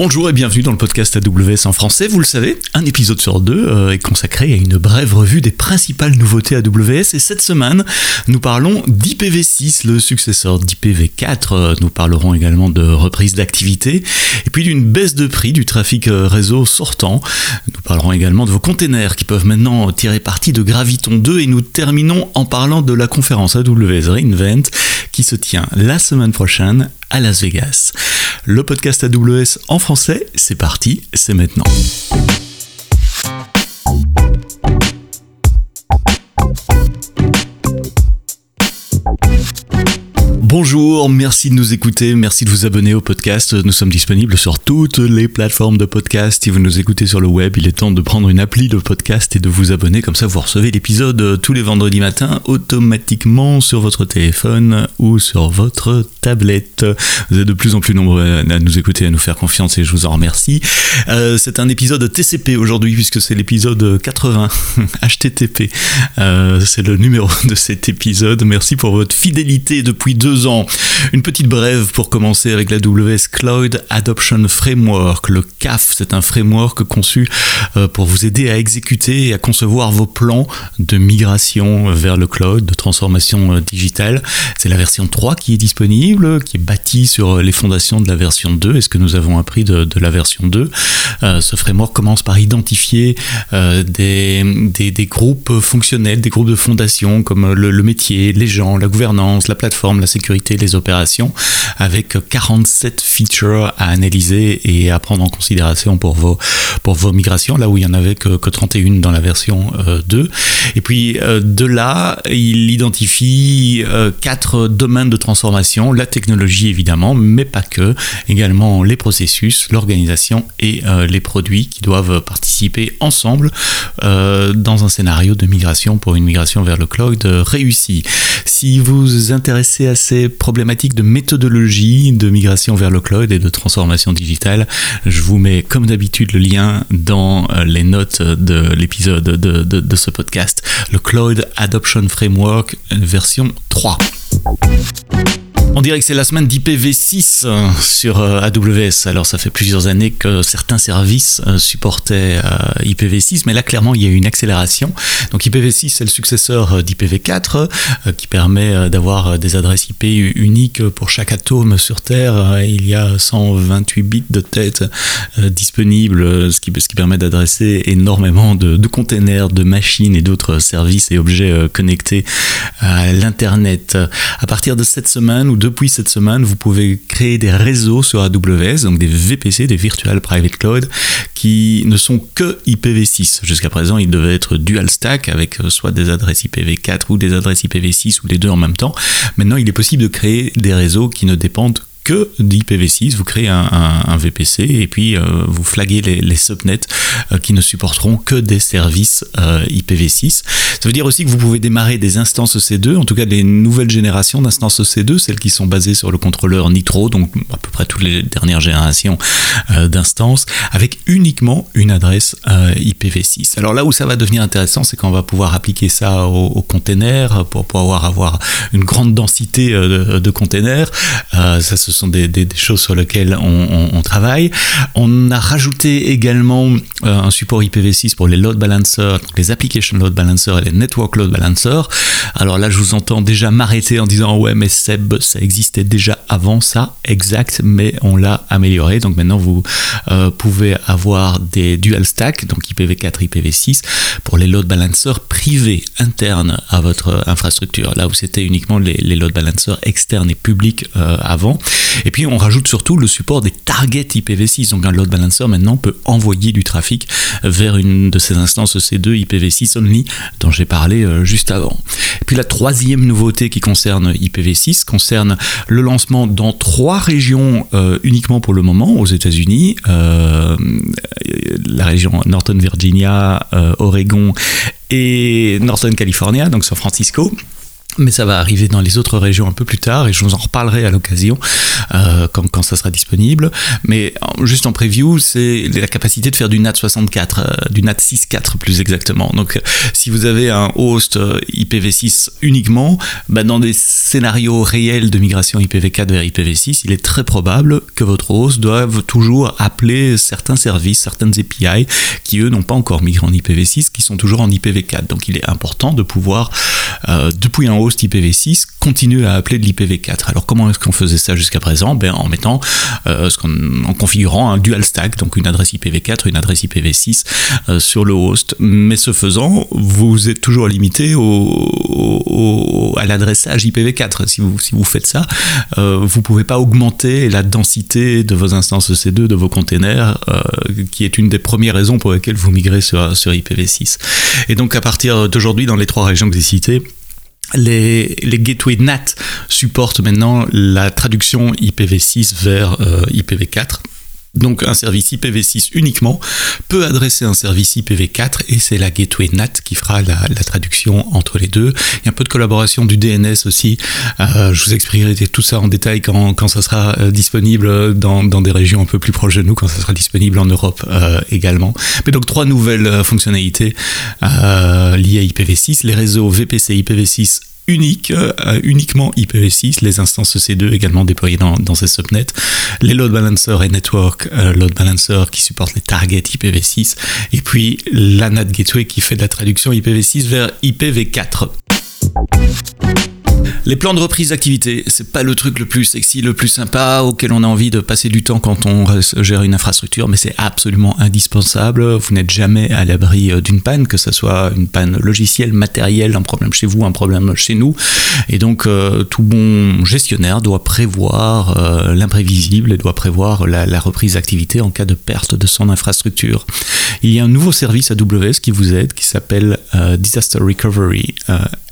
Bonjour et bienvenue dans le podcast AWS en français. Vous le savez, un épisode sur deux euh, est consacré à une brève revue des principales nouveautés AWS et cette semaine, nous parlons d'IPv6, le successeur d'IPv4. Euh, nous parlerons également de reprise d'activité et puis d'une baisse de prix du trafic euh, réseau sortant. Nous parlerons également de vos containers qui peuvent maintenant tirer parti de Graviton 2 et nous terminons en parlant de la conférence AWS Reinvent qui se tient la semaine prochaine à Las Vegas. Le podcast AWS en français, c'est parti, c'est maintenant. Bonjour, merci de nous écouter, merci de vous abonner au podcast. Nous sommes disponibles sur toutes les plateformes de podcast. Si vous nous écoutez sur le web, il est temps de prendre une appli de podcast et de vous abonner. Comme ça, vous recevez l'épisode tous les vendredis matins automatiquement sur votre téléphone ou sur votre tablette. Vous êtes de plus en plus nombreux à nous écouter, à nous faire confiance et je vous en remercie. Euh, c'est un épisode TCP aujourd'hui puisque c'est l'épisode 80 HTTP. Euh, c'est le numéro de cet épisode. Merci pour votre fidélité depuis deux ans. Une petite brève pour commencer avec la WS Cloud Adoption Framework. Le CAF, c'est un framework conçu euh, pour vous aider à exécuter et à concevoir vos plans de migration vers le cloud, de transformation euh, digitale. C'est la version 3 qui est disponible, qui est bâtie sur les fondations de la version 2 et ce que nous avons appris de, la version 2. Euh, ce framework commence par identifier des, groupes fonctionnels, des groupes de fondation comme le métier, les gens, la gouvernance, la plateforme, la sécurité les opérations, avec 47 features à analyser et à prendre en considération pour vos, pour vos migrations, là où il n'y en avait que, que 31 dans la version 2. Euh, et puis euh, de là, il identifie euh, quatre domaines de transformation, la technologie évidemment, mais pas que, également les processus, l'organisation et les produits qui doivent participer ensemble dans un scénario de migration pour une migration vers le cloud réussi. Si vous vous intéressez à ces problématiques de méthodologie, de migration vers le cloud et de transformation digitale, je vous mets comme d'habitude le lien dans euh, les notes de l'épisode de, de, ce podcast, le Cloud Adoption Framework version 3. On dirait que c'est la semaine d'IPv6 euh, sur euh, AWS. Alors ça fait plusieurs années que certains services euh, supportaient IPv6, mais là clairement il y a eu une accélération. Donc IPv6 c'est le successeur d'IPv4 qui permet d'avoir des adresses IP uniques pour chaque atome sur Terre. Il y a 128 bits de tête disponibles, ce qui, permet d'adresser énormément de, containers, de machines et d'autres services et objets connectés à l'Internet. À partir de cette semaine ou depuis cette semaine, vous pouvez créer des réseaux sur AWS, donc des VPC, des Virtual Private Cloud, qui ne sont que IPv6. Jusqu'à présent, ils devaient être dual stack avec euh, soit des adresses IPv4 ou des adresses IPv6 ou les deux en même temps. Maintenant, il est possible de créer des réseaux qui ne dépendent que d'IPv6, vous créez un, VPC et puis euh, vous flaguez les, subnets euh, qui ne supporteront que des services euh, IPv6. Ça veut dire aussi que vous pouvez démarrer des instances EC2, en tout cas des nouvelles générations d'instances EC2, celles qui sont basées sur le contrôleur Nitro, donc à peu près toutes les dernières générations d'instances, avec uniquement une adresse IPv6. Alors là où ça va devenir intéressant, c'est qu'on va pouvoir appliquer ça aux, containers pour pouvoir avoir une grande densité de, containers. ça, se sont des, choses sur lesquelles on, travaille. On a rajouté également euh, un support IPv6 pour les load balancers, les application load balancers et les network load balancers. Alors là, je vous entends déjà m'arrêter en disant ouais, mais Seb, ça existait déjà avant ça, exact, mais on l'a amélioré. Donc maintenant, vous euh, pouvez avoir des dual stack, donc IPv4, IPv6, pour les load balancers privés internes à votre infrastructure. Là où c'était uniquement les, load balancers externes et publics euh, avant. Et puis on rajoute surtout le support des targets IPv6. Donc un load balancer maintenant peut envoyer du trafic vers une de ces instances C2 IPv6 only dont j'ai parlé euh, juste avant. Et puis la troisième nouveauté qui concerne IPv6 concerne le lancement dans trois régions euh, uniquement pour le moment aux États-Unis, euh, la région Northern Virginia, Oregon et Northern California, donc San Francisco. Mais ça va arriver dans les autres régions un peu plus tard et je vous en reparlerai à l'occasion euh, quand, ça sera disponible. Mais juste en preview, c'est la capacité de faire du NAT 64, euh, du NAT 6.4 plus exactement. Donc si vous avez un host euh, IPv6 uniquement, bah, dans des scénarios réels de migration IPv4 vers IPv6, il est très probable que votre host doive toujours appeler certains services, certaines API qui eux n'ont pas encore migré en IPv6, qui sont toujours en IPv4. Donc il est important de pouvoir, euh, depuis un host IPv6, continuer à appeler de l'IPv4. Alors comment est-ce qu'on faisait ça jusqu'à présent? Ben, euh, en configurant un dual stack, donc une adresse IPv4, une adresse IPv6 euh, sur le host. Mais ce faisant, vous êtes toujours limité à l'adressage IPv4. Si vous, faites ça, euh, vous pouvez pas augmenter la densité de vos instances EC2, de vos containers, qui est une des premières raisons pour lesquelles vous migrez sur, sur IPv6. Et donc à partir d'aujourd'hui, dans les trois régions que j'ai citées, les, les gateways NAT supportent maintenant la traduction IPv6 vers euh, IPv4 donc un service IPv6 uniquement, peut adresser un service IPv4 et c'est la gateway NAT qui fera la, traduction entre les deux. Il y a un peu de collaboration du DNS aussi. Euh, je vous expliquerai tout ça en détail quand, ça sera euh, disponible dans, dans, des régions un peu plus proches de nous, quand ça sera disponible en Europe euh, également. Mais donc trois nouvelles fonctionnalités liées à IPv6, les réseaux VPC IPv6 unique, euh, uniquement IPv6, les instances EC2 également déployées dans, ces subnets, les load balancers et network euh, load balancer qui supportent les targets IPv6, et puis la NAT gateway qui fait de la traduction IPv6 vers IPv4. Les plans de reprise d'activité, c'est pas le truc le plus sexy, le plus sympa auquel on a envie de passer du temps quand on gère une infrastructure, mais c'est absolument indispensable. Vous n'êtes jamais à l'abri euh, d'une panne, que ce soit une panne logicielle, matérielle, un problème chez vous, un problème chez nous. Et donc, euh, tout bon gestionnaire doit prévoir euh, l'imprévisible et doit prévoir la, reprise d'activité en cas de perte de son infrastructure. Il y a un nouveau service AWS qui vous aide qui s'appelle Disaster Recovery.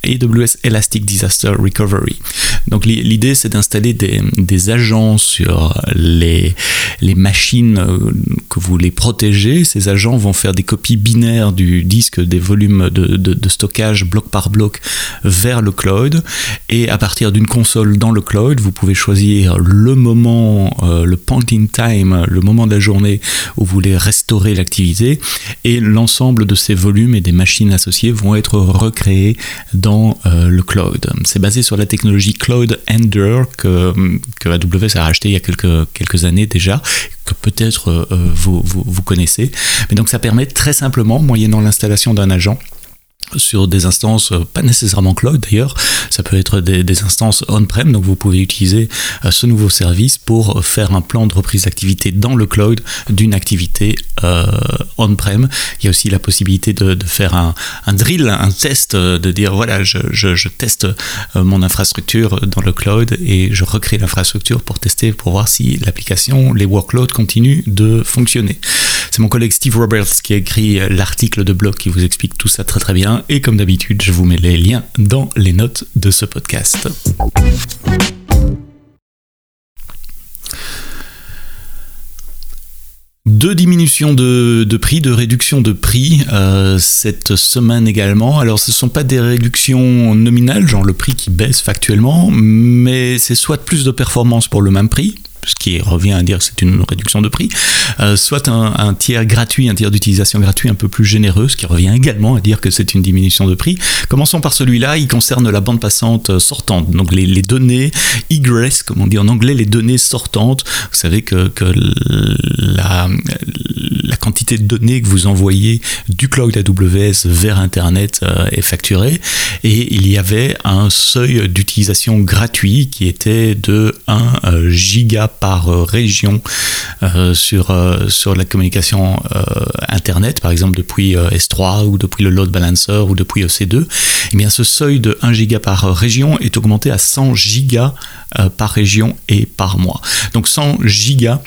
AWS Elastic Disaster Recovery. Donc l'idée c'est d'installer des, agents sur les, les machines euh, que vous voulez protéger. Ces agents vont faire des copies binaires du disque des volumes de, stockage bloc par bloc vers le cloud. Et à partir d'une console dans le cloud, vous pouvez choisir le moment, euh, le point in time, le moment de la journée où vous voulez restaurer l'activité. Et l'ensemble de ces volumes et des machines associées vont être recréés dans euh, le cloud. C'est basé sur la technologie Cloud Ender que, AWS a racheté il y a quelques, années déjà, que peut-être euh, vous, vous, vous connaissez. Mais donc ça permet très simplement, moyennant l'installation d'un agent, sur des instances, euh, pas nécessairement cloud d'ailleurs, ça peut être des, instances on-prem, donc vous pouvez utiliser euh, ce nouveau service pour faire un plan de reprise d'activité dans le cloud d'une activité euh, on-prem. Il y a aussi la possibilité de, faire un, drill, un test, de dire voilà, je, je teste mon infrastructure dans le cloud et je recrée l'infrastructure pour tester, pour voir si l'application, les workloads continuent de fonctionner. C'est mon collègue Steve Roberts qui a écrit l'article de blog qui vous explique tout ça très très bien et comme d'habitude, je vous mets les liens dans les notes de ce podcast. Deux diminutions de, prix, de réduction de prix euh, cette semaine également. Alors ce ne sont pas des réductions nominales, genre le prix qui baisse factuellement, mais c'est soit plus de performance pour le même prix, ce qui revient à dire que c'est une réduction de prix, euh, soit un, tiers gratuit, un tiers d'utilisation gratuit un peu plus généreux, ce qui revient également à dire que c'est une diminution de prix. Commençons par celui-là, il concerne la bande passante sortante, donc les, données egress, comme on dit en anglais, les données sortantes. Vous savez que, la, la, de données que vous envoyez du cloud AWS vers Internet euh, est facturée, et il y avait un seuil d'utilisation gratuit qui était de 1 euh, giga par euh, région sur, sur la communication Internet, par exemple depuis S3 ou depuis le load balancer ou depuis EC2, eh bien ce seuil de 1 giga par région est augmenté à 100 gigas par région et par mois. Donc 100 gigas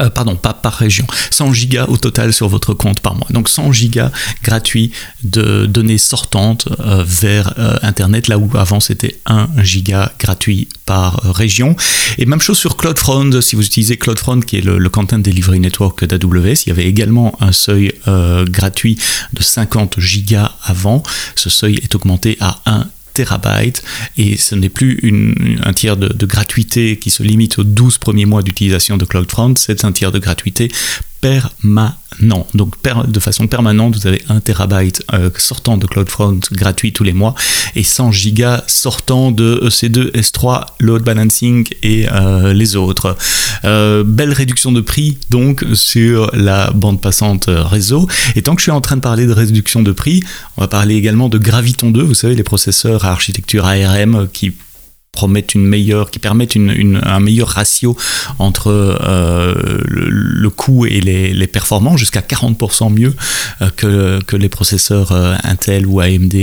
euh, pardon, pas par région, 100 gigas au total sur votre compte par mois. Donc 100 gigas gratuits de données sortantes euh, vers euh, Internet, là où avant c'était 1 giga gratuit par région. Et même chose sur CloudFront, si vous utilisez CloudFront, qui est le, Content Delivery Network d'AWS, il y avait également un seuil gratuit de 50 gigas avant. Ce seuil est augmenté à 1 terabyte et ce n'est plus un tiers de, de, gratuité qui se limite aux 12 premiers mois d'utilisation de CloudFront, c'est un tiers de gratuité permanent. Donc de façon permanente, vous avez 1 terabyte euh, sortant de CloudFront gratuit tous les mois et 100 gigas sortant de EC2, S3, Load Balancing et euh, les autres. Euh, belle réduction de prix donc sur la bande passante réseau. Et tant que je suis en train de parler de réduction de prix, on va parler également de Graviton 2, vous savez les processeurs à architecture ARM qui promettent une meilleure, qui permettent une, un meilleur ratio entre euh, le, coût et les, les performances, jusqu'à 40% mieux euh, que, que, les processeurs euh, Intel ou AMD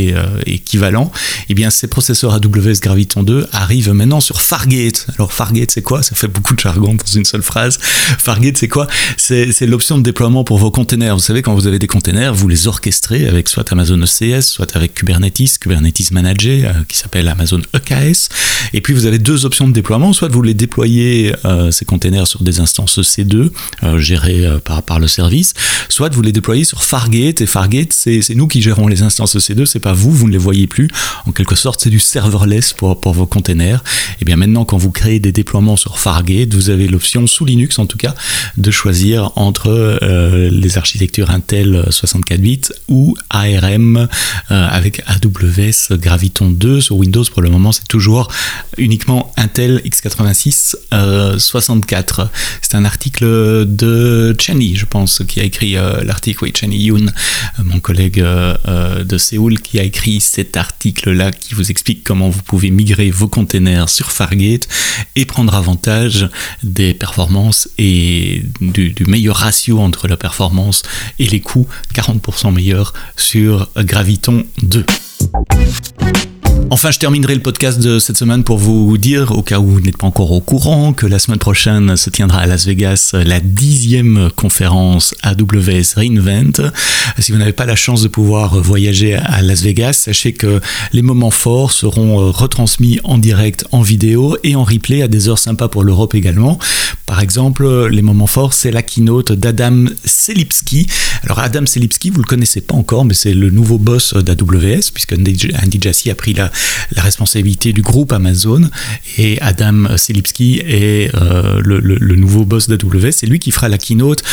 équivalents. Et eh bien, ces processeurs AWS Graviton 2 arrivent maintenant sur Fargate. Alors, Fargate, c'est quoi? Ça fait beaucoup de jargon dans une seule phrase. Fargate, c'est quoi? C'est l'option de déploiement pour vos containers. Vous savez, quand vous avez des containers, vous les orchestrez avec soit Amazon ECS, soit avec Kubernetes, Kubernetes Manager, qui s'appelle Amazon EKS. Et puis vous avez deux options de déploiement, soit vous les déployez euh, ces containers sur des instances C2 euh, gérées euh, par, par le service, soit vous les déployez sur Fargate. Et Fargate, c'est nous qui gérons les instances C2, c'est pas vous, vous ne les voyez plus. En quelque sorte, c'est du serverless pour, pour vos containers. Et bien maintenant, quand vous créez des déploiements sur Fargate, vous avez l'option sous Linux en tout cas de choisir entre les architectures Intel 64 bits ou ARM avec AWS Graviton 2 sur Windows. Pour le moment, c'est toujours uniquement Intel x86 64. C'est un article de Chenny, je pense, qui a écrit euh, l'article, oui, Chenny Yoon, euh, mon collègue euh, de Séoul, qui a écrit cet article-là qui vous explique comment vous pouvez migrer vos containers sur Fargate et prendre avantage des performances et du, du meilleur ratio entre la performance et les coûts, 40% meilleur sur Graviton 2. Enfin, je terminerai le podcast de cette semaine pour vous dire, au cas où vous n'êtes pas encore au courant, que la semaine prochaine se tiendra à Las Vegas la dixième conférence AWS Reinvent. Si vous n'avez pas la chance de pouvoir voyager à Las Vegas, sachez que les moments forts seront euh, retransmis en direct, en vidéo et en replay à des heures sympas pour l'Europe également. Par exemple, les moments forts, c'est la keynote d'Adam Selipsky. Alors Adam Selipsky, vous le connaissez pas encore, mais c'est le nouveau boss d'AWS, puisque Andy Jassy a pris la, la responsabilité du groupe Amazon et Adam Selipsky est euh, le, nouveau boss d'AWS. C'est lui qui fera la keynote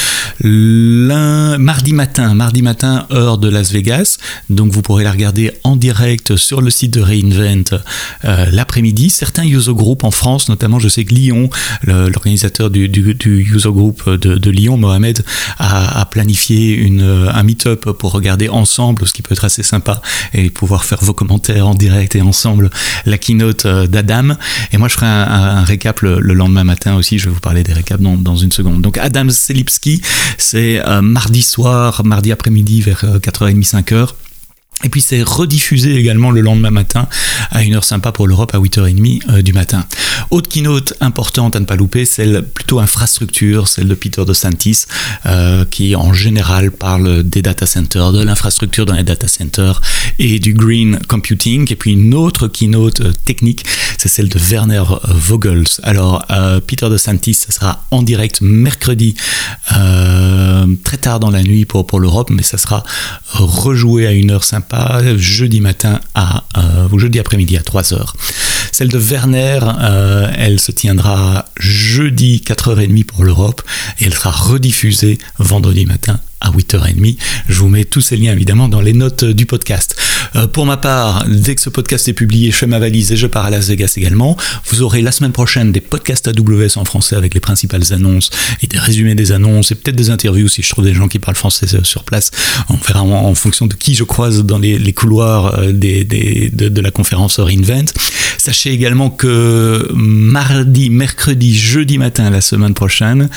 mardi matin, mardi matin heure de Las Vegas. Donc vous pourrez la regarder en direct sur le site de Reinvent euh, l'après-midi. Certains user groups en France, notamment je sais que Lyon, l'organisateur du, user group de, Lyon, Mohamed, a, planifié une, un meet-up pour regarder ensemble, ce qui peut être assez sympa et pouvoir faire vos commentaires en direct ensemble la keynote euh, d'Adam. Et moi, je ferai un, récap le, lendemain matin aussi. Je vais vous parler des récaps dans, une seconde. Donc, Adam Selipsky, c'est euh, mardi soir, mardi après-midi vers 4h30, euh, 5h. Et puis c'est rediffusé également le lendemain matin à une heure sympa pour l'Europe à 8h30 euh, du matin. Autre keynote importante à ne pas louper, celle plutôt infrastructure, celle de Peter De Santis, euh, qui en général parle des data centers, de l'infrastructure dans les data centers et du green computing. Et puis une autre keynote euh, technique, c'est celle de Werner Vogels. Alors Peter De Santis, sera en direct mercredi, très tard dans la nuit pour, l'Europe, mais ça sera rejoué à une heure sympa jeudi matin à, euh, ou jeudi après-midi à 3h. Celle de Werner, euh, elle se tiendra jeudi 4h30 pour l'Europe et elle sera rediffusée vendredi matin à 8h30. Je vous mets tous ces liens évidemment dans les notes du podcast. Euh, pour ma part, dès que ce podcast est publié, je fais ma valise et je pars à Las Vegas également. Vous aurez la semaine prochaine des podcasts AWS en français avec les principales annonces et des résumés des annonces et peut-être des interviews si je trouve des gens qui parlent français sur place. On verra en, fonction de qui je croise dans les, couloirs euh, de, la conférence Reinvent. Sachez également que mardi, mercredi, jeudi matin, la semaine prochaine,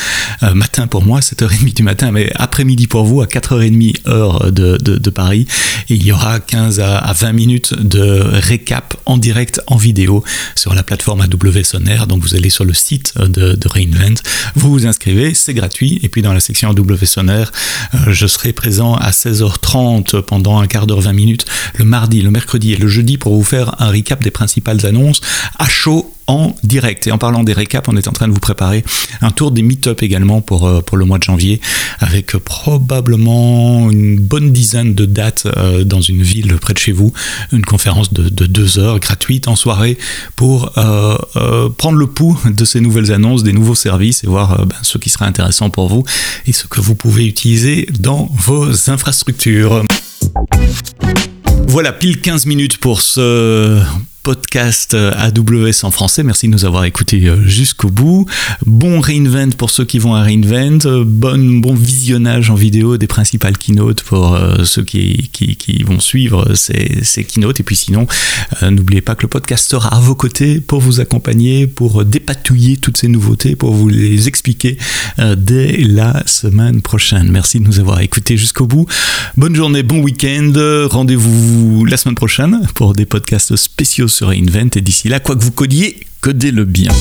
euh, matin pour moi, 7h30 du matin, mais après-midi pour vous, à 4h30 heure de, Paris, il y aura 15 à, 20 minutes de récap en direct, en vidéo, sur la plateforme AW Sonaire. Donc vous allez sur le site de, de Reinvent, vous vous inscrivez, c'est gratuit, et puis dans la section AW Sonaire, euh, je serai présent à 16h30 pendant un quart d'heure, 20 minutes, le mardi, le mercredi et le jeudi pour vous faire un récap des principales annonces à chaud en direct. Et en parlant des récaps, on est en train de vous préparer un tour des meet-up également pour, euh, le mois de janvier, avec probablement une bonne dizaine de dates euh, dans une ville près de chez vous. Une conférence de, deux heures gratuite en soirée pour euh, prendre le pouls de ces nouvelles annonces, des nouveaux services et voir ben, ce qui sera intéressant pour vous et ce que vous pouvez utiliser dans vos infrastructures. Voilà, pile 15 minutes pour ce podcast euh, AWS en français. Merci de nous avoir écoutés euh, jusqu'au bout. Bon reinvent pour ceux qui vont à reinvent. Euh, bon, bon visionnage en vidéo des principales keynotes pour ceux qui, vont suivre ces, ces keynotes. Et puis sinon, n'oubliez pas que le podcast sera à vos côtés pour vous accompagner, pour dépatouiller toutes ces nouveautés, pour vous les expliquer dès la semaine prochaine. Merci de nous avoir écoutés jusqu'au bout. Bonne journée, bon week-end. Rendez-vous la semaine prochaine pour des podcasts spéciaux sur Invent. Et d'ici là, quoi que vous codiez, codez-le bien.